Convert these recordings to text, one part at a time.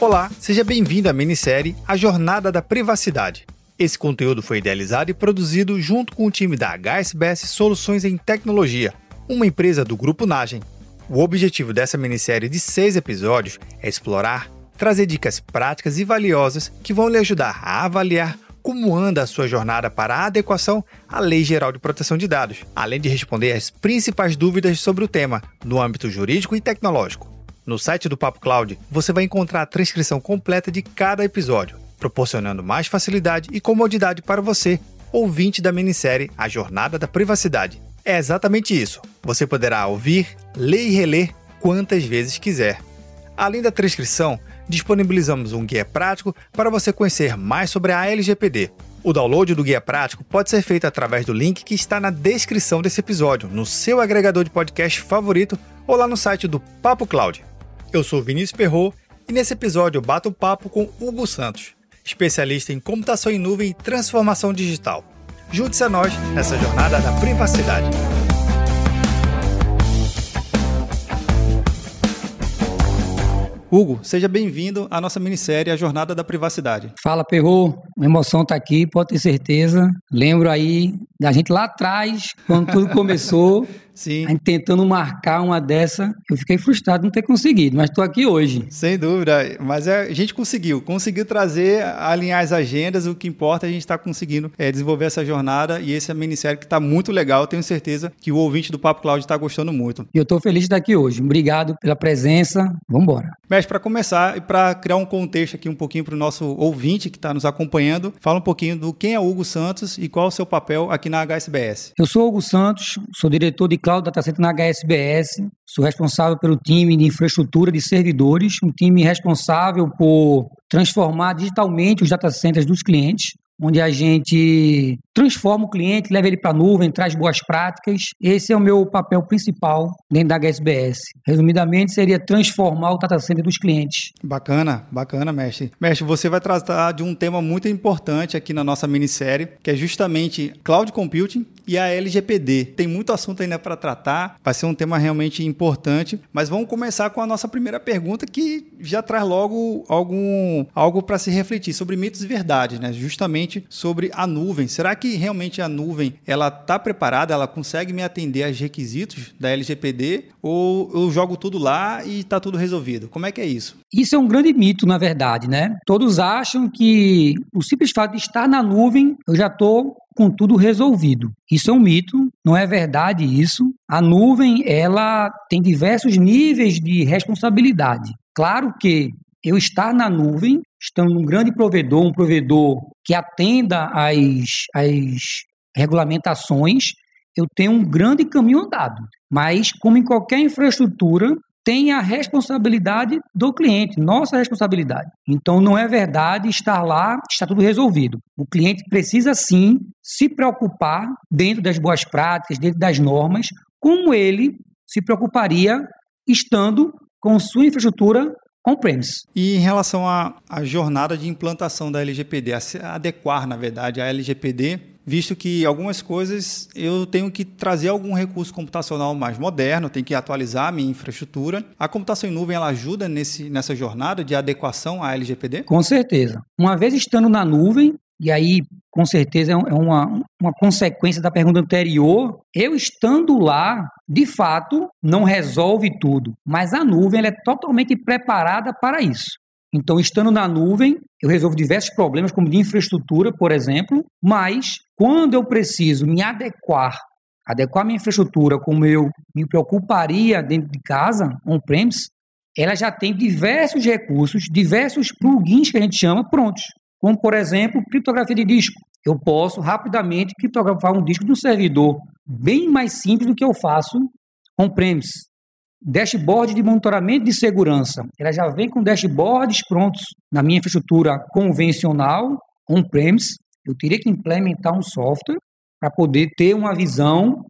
Olá, seja bem-vindo à minissérie A Jornada da Privacidade. Esse conteúdo foi idealizado e produzido junto com o time da HSBS Soluções em Tecnologia, uma empresa do Grupo Nagem. O objetivo dessa minissérie de seis episódios é explorar, trazer dicas práticas e valiosas que vão lhe ajudar a avaliar como anda a sua jornada para a adequação à Lei Geral de Proteção de Dados, além de responder às principais dúvidas sobre o tema no âmbito jurídico e tecnológico. No site do Papo Cloud, você vai encontrar a transcrição completa de cada episódio proporcionando mais facilidade e comodidade para você, ouvinte da minissérie A Jornada da Privacidade. É exatamente isso. Você poderá ouvir, ler e reler quantas vezes quiser. Além da transcrição, disponibilizamos um guia prático para você conhecer mais sobre a LGPD. O download do guia prático pode ser feito através do link que está na descrição desse episódio, no seu agregador de podcast favorito ou lá no site do Papo Cloud. Eu sou Vinícius Perro e nesse episódio eu bato papo com Hugo Santos especialista em computação em nuvem e transformação digital. Junte-se a nós nessa jornada da privacidade. Hugo, seja bem-vindo à nossa minissérie A Jornada da Privacidade. Fala, Perro. A emoção está aqui, pode ter certeza. Lembro aí da gente lá atrás, quando tudo começou, Sim. A gente tentando marcar uma dessa, eu fiquei frustrado de não ter conseguido, mas estou aqui hoje. Sem dúvida, mas é, a gente conseguiu, conseguiu trazer, alinhar as agendas, o que importa é a gente estar tá conseguindo é, desenvolver essa jornada e esse é minissérie que está muito legal, tenho certeza que o ouvinte do Papo Cloud está gostando muito. E eu estou feliz de estar aqui hoje, obrigado pela presença, vamos embora. Mestre, para começar e para criar um contexto aqui um pouquinho para o nosso ouvinte que está nos acompanhando, fala um pouquinho do quem é Hugo Santos e qual é o seu papel aqui na HSBS. Eu sou Hugo Santos, sou diretor de Cloud Data Center na HSBS. Sou responsável pelo time de infraestrutura de servidores, um time responsável por transformar digitalmente os data centers dos clientes onde a gente transforma o cliente, leva ele para a nuvem, traz boas práticas. Esse é o meu papel principal dentro da HSBS. Resumidamente, seria transformar o data center dos clientes. Bacana, bacana, mestre. Mestre, você vai tratar de um tema muito importante aqui na nossa minissérie, que é justamente cloud computing e a LGPD. Tem muito assunto ainda para tratar, vai ser um tema realmente importante, mas vamos começar com a nossa primeira pergunta que já traz logo algum algo para se refletir sobre mitos e verdades, né? Justamente sobre a nuvem. Será que realmente a nuvem ela está preparada, ela consegue me atender aos requisitos da LGPD ou eu jogo tudo lá e está tudo resolvido? Como é que é isso? Isso é um grande mito, na verdade, né? Todos acham que o simples fato de estar na nuvem, eu já estou com tudo resolvido. Isso é um mito, não é verdade isso. A nuvem, ela tem diversos níveis de responsabilidade. Claro que eu estar na nuvem, estando num grande provedor, um provedor que atenda às, às regulamentações, eu tenho um grande caminho andado. Mas, como em qualquer infraestrutura, tem a responsabilidade do cliente, nossa responsabilidade. Então, não é verdade estar lá, está tudo resolvido. O cliente precisa sim se preocupar dentro das boas práticas, dentro das normas, como ele se preocuparia estando com sua infraestrutura on-premise. E em relação à, jornada de implantação da LGPD, se adequar, na verdade, à LGPD, visto que algumas coisas eu tenho que trazer algum recurso computacional mais moderno, tenho que atualizar a minha infraestrutura. A computação em nuvem ela ajuda nesse, nessa jornada de adequação à LGPD? Com certeza. Uma vez estando na nuvem, e aí, com certeza, é, é uma, uma consequência da pergunta anterior. Eu estando lá, de fato, não resolve tudo, mas a nuvem é totalmente preparada para isso. Então, estando na nuvem, eu resolvo diversos problemas, como de infraestrutura, por exemplo, mas quando eu preciso me adequar, adequar minha infraestrutura como eu me preocuparia dentro de casa, on-premise, ela já tem diversos recursos, diversos plugins que a gente chama prontos como, por exemplo, criptografia de disco. Eu posso rapidamente criptografar um disco de um servidor bem mais simples do que eu faço on-premise. Dashboard de monitoramento de segurança. Ela já vem com dashboards prontos na minha infraestrutura convencional, on-premise. Eu teria que implementar um software para poder ter uma visão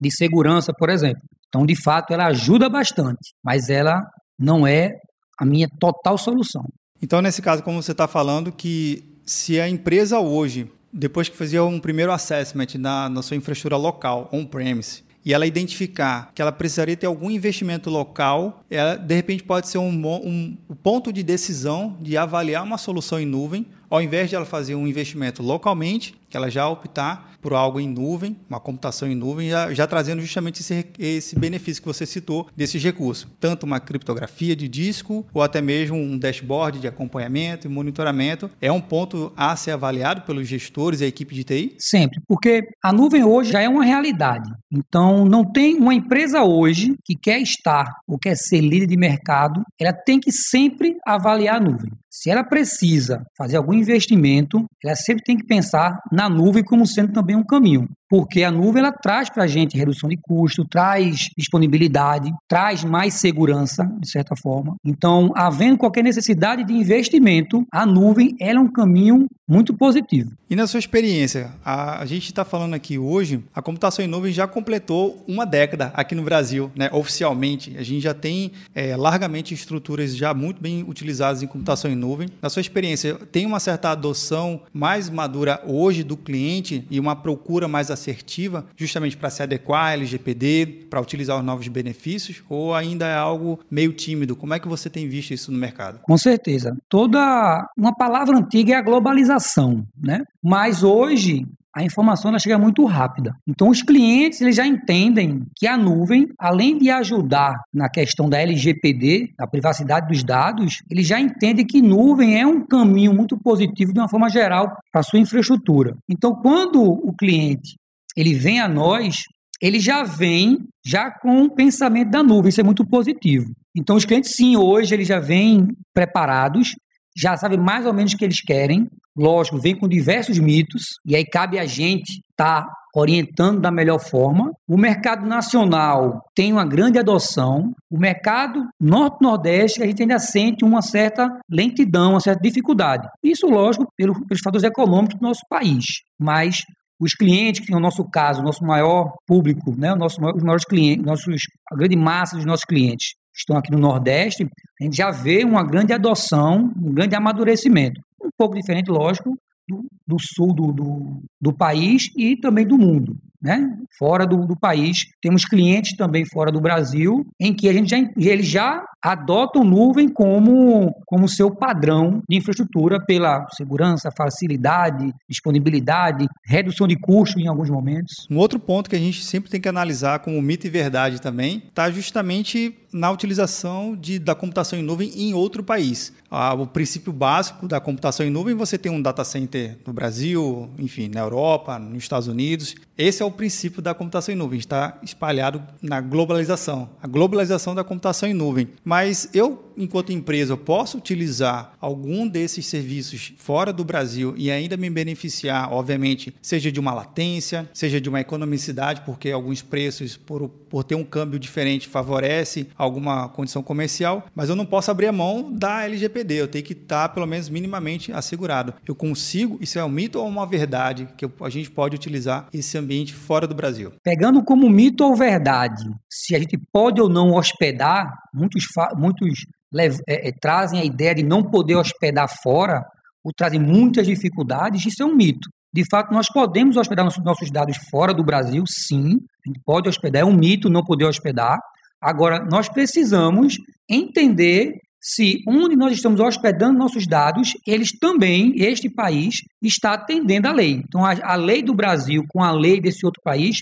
de segurança, por exemplo. Então, de fato, ela ajuda bastante, mas ela não é a minha total solução. Então, nesse caso, como você está falando, que se a empresa hoje, depois que fazia um primeiro assessment na, na sua infraestrutura local, on-premise, e ela identificar que ela precisaria ter algum investimento local, ela, de repente pode ser um, um, um ponto de decisão de avaliar uma solução em nuvem, ao invés de ela fazer um investimento localmente, ela já optar por algo em nuvem, uma computação em nuvem, já, já trazendo justamente esse, esse benefício que você citou desses recursos. Tanto uma criptografia de disco, ou até mesmo um dashboard de acompanhamento e monitoramento. É um ponto a ser avaliado pelos gestores e a equipe de TI? Sempre, porque a nuvem hoje já é uma realidade. Então, não tem uma empresa hoje que quer estar ou quer ser líder de mercado, ela tem que sempre avaliar a nuvem. Se ela precisa fazer algum investimento, ela sempre tem que pensar na nuvem como sendo também um caminho porque a nuvem ela traz para a gente redução de custo, traz disponibilidade, traz mais segurança, de certa forma. Então, havendo qualquer necessidade de investimento, a nuvem ela é um caminho muito positivo. E na sua experiência, a, a gente está falando aqui hoje, a computação em nuvem já completou uma década aqui no Brasil, né, oficialmente. A gente já tem é, largamente estruturas já muito bem utilizadas em computação em nuvem. Na sua experiência, tem uma certa adoção mais madura hoje do cliente e uma procura mais assertiva, justamente para se adequar à LGPD, para utilizar os novos benefícios, ou ainda é algo meio tímido? Como é que você tem visto isso no mercado? Com certeza. Toda uma palavra antiga é a globalização, né? Mas hoje a informação ela chega muito rápida. Então os clientes eles já entendem que a nuvem, além de ajudar na questão da LGPD, da privacidade dos dados, eles já entendem que nuvem é um caminho muito positivo de uma forma geral para sua infraestrutura. Então quando o cliente ele vem a nós, ele já vem já com o pensamento da nuvem, isso é muito positivo. Então os clientes sim, hoje eles já vêm preparados, já sabem mais ou menos o que eles querem. Lógico, vem com diversos mitos e aí cabe a gente estar tá orientando da melhor forma. O mercado nacional tem uma grande adoção. O mercado norte-nordeste a gente ainda sente uma certa lentidão, uma certa dificuldade. Isso, lógico, pelos, pelos fatores econômicos do nosso país. Mas os clientes, que no nosso caso, o nosso maior público, né, o nosso, os maiores clientes, nossos, a grande massa dos nossos clientes estão aqui no Nordeste, a gente já vê uma grande adoção, um grande amadurecimento. Um pouco diferente, lógico, do, do sul do, do, do, país e também do mundo. Né? Fora do, do país, temos clientes também fora do Brasil, em que a gente já, eles já adotam nuvem como, como seu padrão de infraestrutura pela segurança, facilidade, disponibilidade, redução de custo em alguns momentos. Um outro ponto que a gente sempre tem que analisar como mito e verdade também está justamente na utilização de, da computação em nuvem em outro país. Ah, o princípio básico da computação em nuvem, você tem um data center no Brasil, enfim, na Europa, nos Estados Unidos. Esse é o princípio da computação em nuvem, está espalhado na globalização, a globalização da computação em nuvem. Mas eu, enquanto empresa, posso utilizar algum desses serviços fora do Brasil e ainda me beneficiar, obviamente, seja de uma latência, seja de uma economicidade, porque alguns preços, por, por ter um câmbio diferente, favorece alguma condição comercial, mas eu não posso abrir a mão da LGPD, eu tenho que estar, pelo menos, minimamente assegurado. Eu consigo, isso é um mito ou uma verdade, que a gente pode utilizar esse ambiente fora do Brasil? Pegando como mito ou verdade, se a gente pode ou não hospedar, muitos, muitos é, é, trazem a ideia de não poder hospedar fora, ou trazem muitas dificuldades, isso é um mito. De fato, nós podemos hospedar nossos dados fora do Brasil, sim. A gente pode hospedar, é um mito não poder hospedar. Agora, nós precisamos entender se onde nós estamos hospedando nossos dados, eles também, este país, está atendendo à lei. Então, a, a lei do Brasil com a lei desse outro país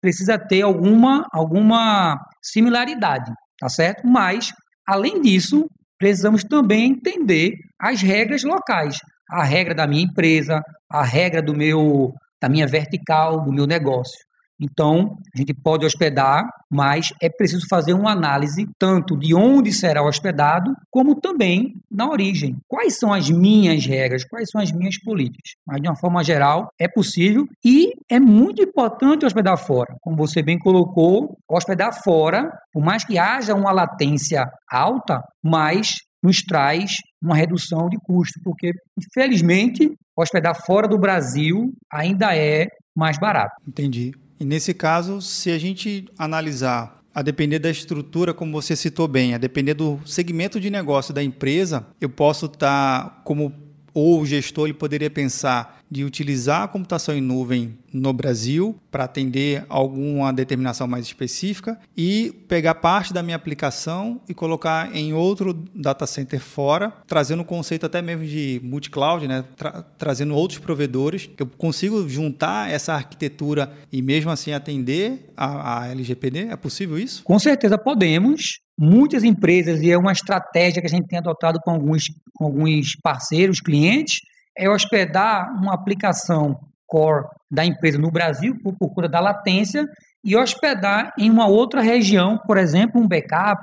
precisa ter alguma, alguma similaridade, tá certo? Mas, além disso, precisamos também entender as regras locais. A regra da minha empresa, a regra do meu, da minha vertical, do meu negócio. Então, a gente pode hospedar, mas é preciso fazer uma análise tanto de onde será hospedado, como também na origem. Quais são as minhas regras, quais são as minhas políticas? Mas, de uma forma geral, é possível e é muito importante hospedar fora. Como você bem colocou, hospedar fora, por mais que haja uma latência alta, mas nos traz uma redução de custo, porque, infelizmente, hospedar fora do Brasil ainda é mais barato. Entendi. E nesse caso, se a gente analisar a depender da estrutura, como você citou bem, a depender do segmento de negócio da empresa, eu posso estar tá como ou o gestor ele poderia pensar de utilizar a computação em nuvem no Brasil para atender alguma determinação mais específica e pegar parte da minha aplicação e colocar em outro data center fora, trazendo o conceito até mesmo de multi-cloud, né? Tra trazendo outros provedores. Eu consigo juntar essa arquitetura e mesmo assim atender a, a LGPD? É possível isso? Com certeza podemos. Muitas empresas, e é uma estratégia que a gente tem adotado com alguns, com alguns parceiros, clientes, é hospedar uma aplicação core da empresa no Brasil, por, conta da latência, e hospedar em uma outra região, por exemplo, um backup,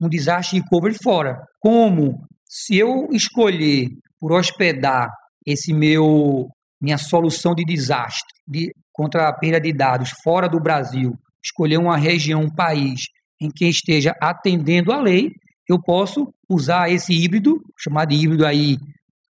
um desastre recovery fora. Como se eu escolher por hospedar esse meu minha solução de desastre de, contra a perda de dados fora do Brasil, escolher uma região, um país em que esteja atendendo a lei, eu posso usar esse híbrido, chamado de híbrido aí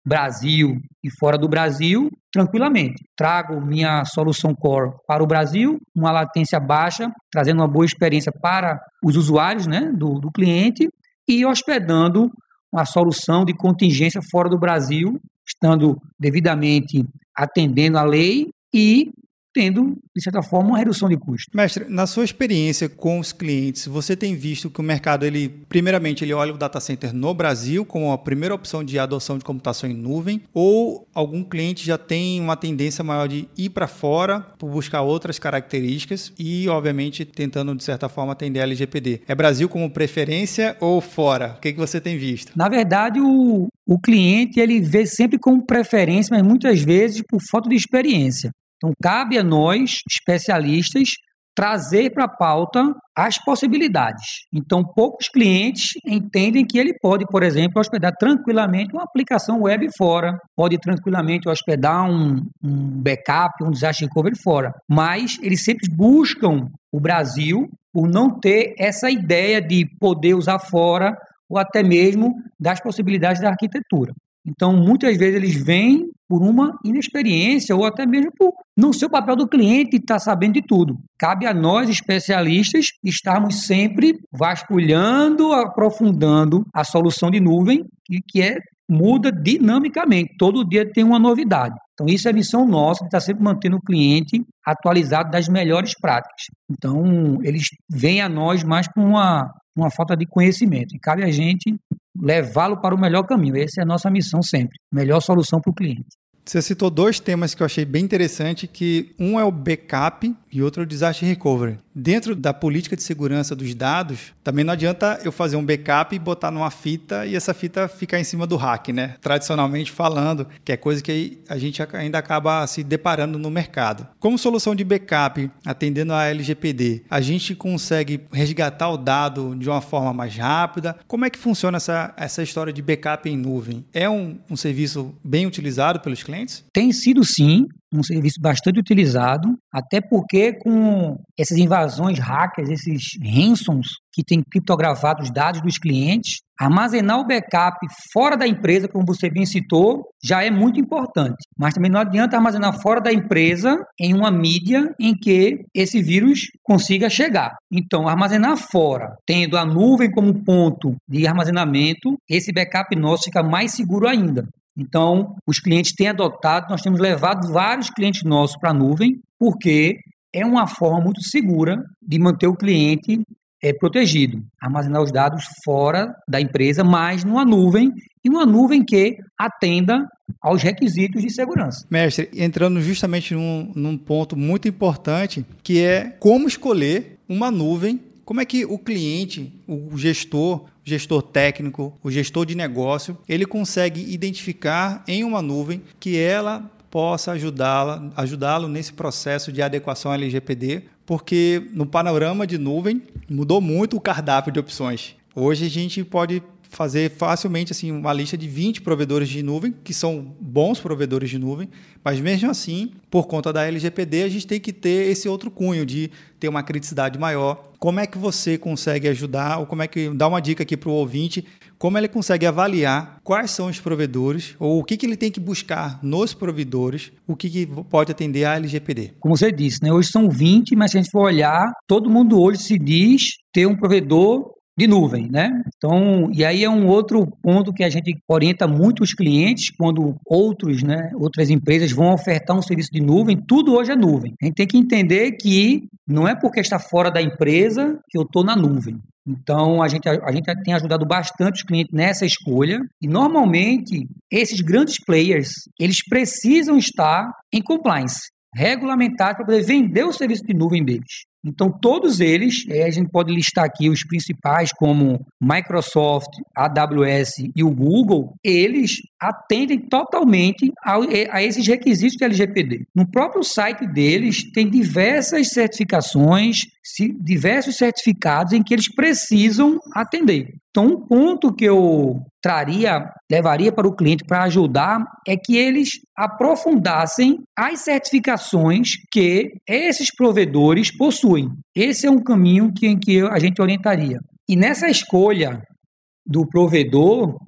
Brasil e fora do Brasil, tranquilamente. Trago minha solução core para o Brasil, uma latência baixa, trazendo uma boa experiência para os usuários né, do, do cliente e hospedando uma solução de contingência fora do Brasil, estando devidamente atendendo a lei e tendo, de certa forma, uma redução de custo. Mestre, na sua experiência com os clientes, você tem visto que o mercado, ele, primeiramente, ele olha o data center no Brasil como a primeira opção de adoção de computação em nuvem, ou algum cliente já tem uma tendência maior de ir para fora por buscar outras características e, obviamente, tentando, de certa forma, atender a LGPD. É Brasil como preferência ou fora? O que, que você tem visto? Na verdade, o, o cliente ele vê sempre como preferência, mas muitas vezes por falta de experiência. Então, cabe a nós, especialistas, trazer para a pauta as possibilidades. Então, poucos clientes entendem que ele pode, por exemplo, hospedar tranquilamente uma aplicação web fora, pode tranquilamente hospedar um, um backup, um desastre recovery fora, mas eles sempre buscam o Brasil por não ter essa ideia de poder usar fora ou até mesmo das possibilidades da arquitetura. Então, muitas vezes eles vêm por uma inexperiência ou até mesmo por não ser o papel do cliente estar tá sabendo de tudo. Cabe a nós, especialistas, estarmos sempre vasculhando, aprofundando a solução de nuvem, que é muda dinamicamente. Todo dia tem uma novidade. Então, isso é missão nossa, de estar sempre mantendo o cliente atualizado das melhores práticas. Então, eles vêm a nós mais com uma, uma falta de conhecimento. E cabe a gente levá-lo para o melhor caminho. Essa é a nossa missão sempre. Melhor solução para o cliente. Você citou dois temas que eu achei bem interessante, que um é o backup e outro é o disaster recovery. Dentro da política de segurança dos dados, também não adianta eu fazer um backup e botar numa fita e essa fita ficar em cima do rack, né? Tradicionalmente falando, que é coisa que a gente ainda acaba se deparando no mercado. Como solução de backup, atendendo a LGPD, a gente consegue resgatar o dado de uma forma mais rápida. Como é que funciona essa, essa história de backup em nuvem? É um, um serviço bem utilizado pelos clientes? Tem sido sim um serviço bastante utilizado, até porque com essas invasões hackers, esses ransoms que têm criptografado os dados dos clientes, armazenar o backup fora da empresa, como você bem citou, já é muito importante. Mas também não adianta armazenar fora da empresa em uma mídia em que esse vírus consiga chegar. Então, armazenar fora, tendo a nuvem como ponto de armazenamento, esse backup nosso fica mais seguro ainda. Então, os clientes têm adotado, nós temos levado vários clientes nossos para a nuvem, porque é uma forma muito segura de manter o cliente é, protegido, armazenar os dados fora da empresa, mas numa nuvem, e uma nuvem que atenda aos requisitos de segurança. Mestre, entrando justamente num, num ponto muito importante, que é como escolher uma nuvem como é que o cliente, o gestor, o gestor técnico, o gestor de negócio, ele consegue identificar em uma nuvem que ela possa ajudá-la, ajudá-lo nesse processo de adequação LGPD, porque no panorama de nuvem mudou muito o cardápio de opções. Hoje a gente pode fazer facilmente assim uma lista de 20 provedores de nuvem, que são bons provedores de nuvem, mas mesmo assim, por conta da LGPD, a gente tem que ter esse outro cunho de ter uma criticidade maior. Como é que você consegue ajudar, ou como é que dá uma dica aqui para o ouvinte, como ele consegue avaliar quais são os provedores, ou o que, que ele tem que buscar nos provedores, o que, que pode atender a LGPD? Como você disse, né? hoje são 20, mas se a gente for olhar, todo mundo hoje se diz ter um provedor de nuvem, né? Então, e aí é um outro ponto que a gente orienta muito os clientes quando outros, né, outras empresas vão ofertar um serviço de nuvem, tudo hoje é nuvem. A gente tem que entender que não é porque está fora da empresa que eu estou na nuvem. Então, a gente, a gente tem ajudado bastante os clientes nessa escolha. E, normalmente, esses grandes players, eles precisam estar em compliance, regulamentados para poder vender o serviço de nuvem deles. Então, todos eles, é, a gente pode listar aqui os principais, como Microsoft, AWS e o Google, eles atendem totalmente a, a, esses requisitos de LGPD. No próprio site deles, tem diversas certificações, diversos certificados em que eles precisam atender. Então, um ponto que eu traria, levaria para o cliente para ajudar é que eles aprofundassem as certificações que esses provedores possuem. Esse é um caminho que, em que a gente orientaria. E nessa escolha do provedor,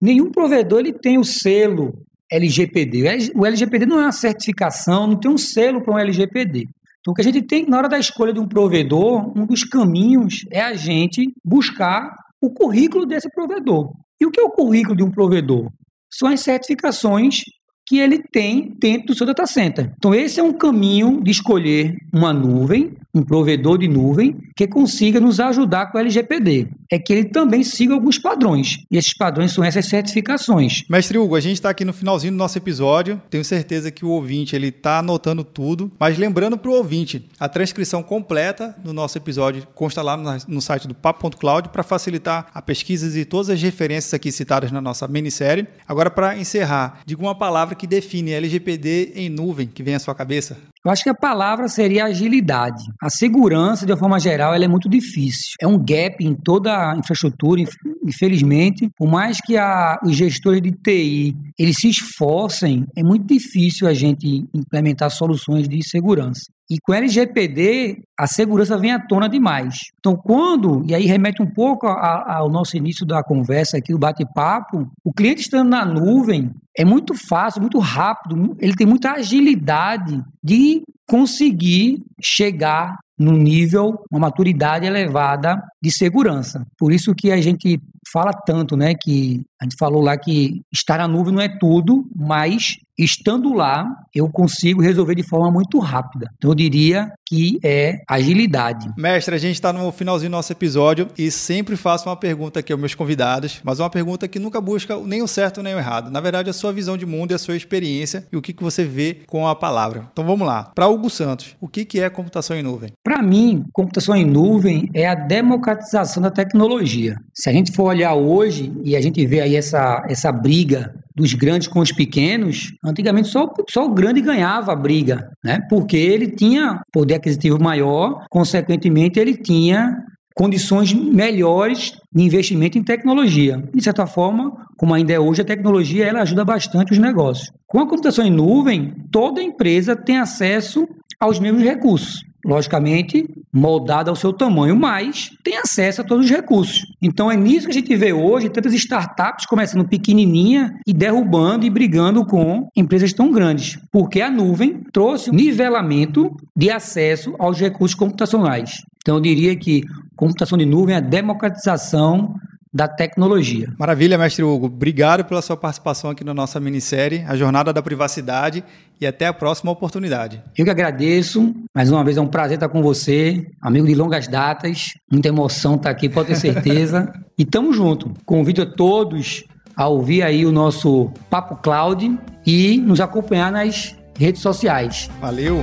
nenhum provedor ele tem o selo LGPD. O LGPD não é uma certificação, não tem um selo para um LGPD. Então, o que a gente tem na hora da escolha de um provedor, um dos caminhos é a gente buscar o currículo desse provedor. E o que é o currículo de um provedor? São as certificações que ele tem dentro do seu data center. Então, esse é um caminho de escolher uma nuvem um provedor de nuvem que consiga nos ajudar com o LGPD. É que ele também siga alguns padrões. E esses padrões são essas certificações. Mestre Hugo, a gente está aqui no finalzinho do nosso episódio. Tenho certeza que o ouvinte ele está anotando tudo. Mas lembrando para o ouvinte, a transcrição completa do nosso episódio consta lá no site do papo.cloud para facilitar a pesquisa e todas as referências aqui citadas na nossa minissérie. Agora, para encerrar, diga uma palavra que define LGPD em nuvem que vem à sua cabeça. Eu acho que a palavra seria agilidade. A segurança, de uma forma geral, ela é muito difícil. É um gap em toda a infraestrutura, infelizmente. Por mais que a, os gestores de TI eles se esforcem, é muito difícil a gente implementar soluções de segurança. E com LGPD, a segurança vem à tona demais. Então, quando, e aí remete um pouco a, a, ao nosso início da conversa aqui, do bate-papo, o cliente estando na nuvem é muito fácil, muito rápido, ele tem muita agilidade de conseguir chegar num nível, uma maturidade elevada de segurança. Por isso que a gente fala tanto, né, que a gente falou lá que estar na nuvem não é tudo, mas estando lá, eu consigo resolver de forma muito rápida. Então, eu diria que é agilidade. Mestre, a gente está no finalzinho do nosso episódio e sempre faço uma pergunta aqui aos meus convidados, mas uma pergunta que nunca busca nem o certo nem o errado. Na verdade, a sua visão de mundo e a sua experiência e o que, que você vê com a palavra. Então, vamos lá. Para Hugo Santos, o que, que é computação em nuvem? Para mim, computação em nuvem é a democratização da tecnologia. Se a gente for olhar hoje e a gente vê aí essa, essa briga dos grandes com os pequenos, antigamente só, só o grande ganhava a briga, né? Porque ele tinha poder aquisitivo maior, consequentemente ele tinha condições melhores de investimento em tecnologia. De certa forma, como ainda é hoje, a tecnologia ela ajuda bastante os negócios. Com a computação em nuvem, toda empresa tem acesso aos mesmos recursos logicamente moldada ao seu tamanho, mas tem acesso a todos os recursos. Então é nisso que a gente vê hoje tantas startups começando pequenininha e derrubando e brigando com empresas tão grandes, porque a nuvem trouxe um nivelamento de acesso aos recursos computacionais. Então eu diria que computação de nuvem é a democratização da tecnologia. Maravilha, mestre Hugo. Obrigado pela sua participação aqui na nossa minissérie, A Jornada da Privacidade, e até a próxima oportunidade. Eu que agradeço. Mais uma vez é um prazer estar com você, amigo de longas datas. Muita emoção estar aqui, pode ter certeza. e tamo junto. Convido a todos a ouvir aí o nosso Papo Cloud e nos acompanhar nas redes sociais. Valeu!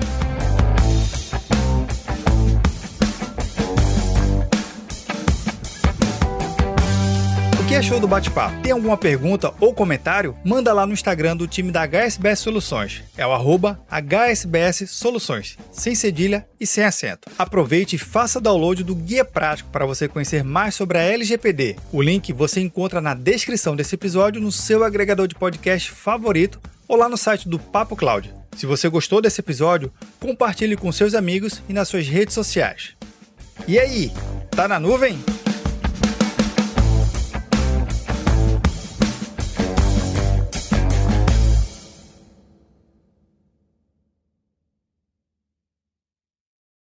Que achou do bate-papo? Tem alguma pergunta ou comentário? Manda lá no Instagram do time da HSBS Soluções. É o arroba HSBS Soluções, sem cedilha e sem acento. Aproveite e faça download do guia prático para você conhecer mais sobre a LGPD. O link você encontra na descrição desse episódio no seu agregador de podcast favorito ou lá no site do Papo Cloud. Se você gostou desse episódio, compartilhe com seus amigos e nas suas redes sociais. E aí, tá na nuvem?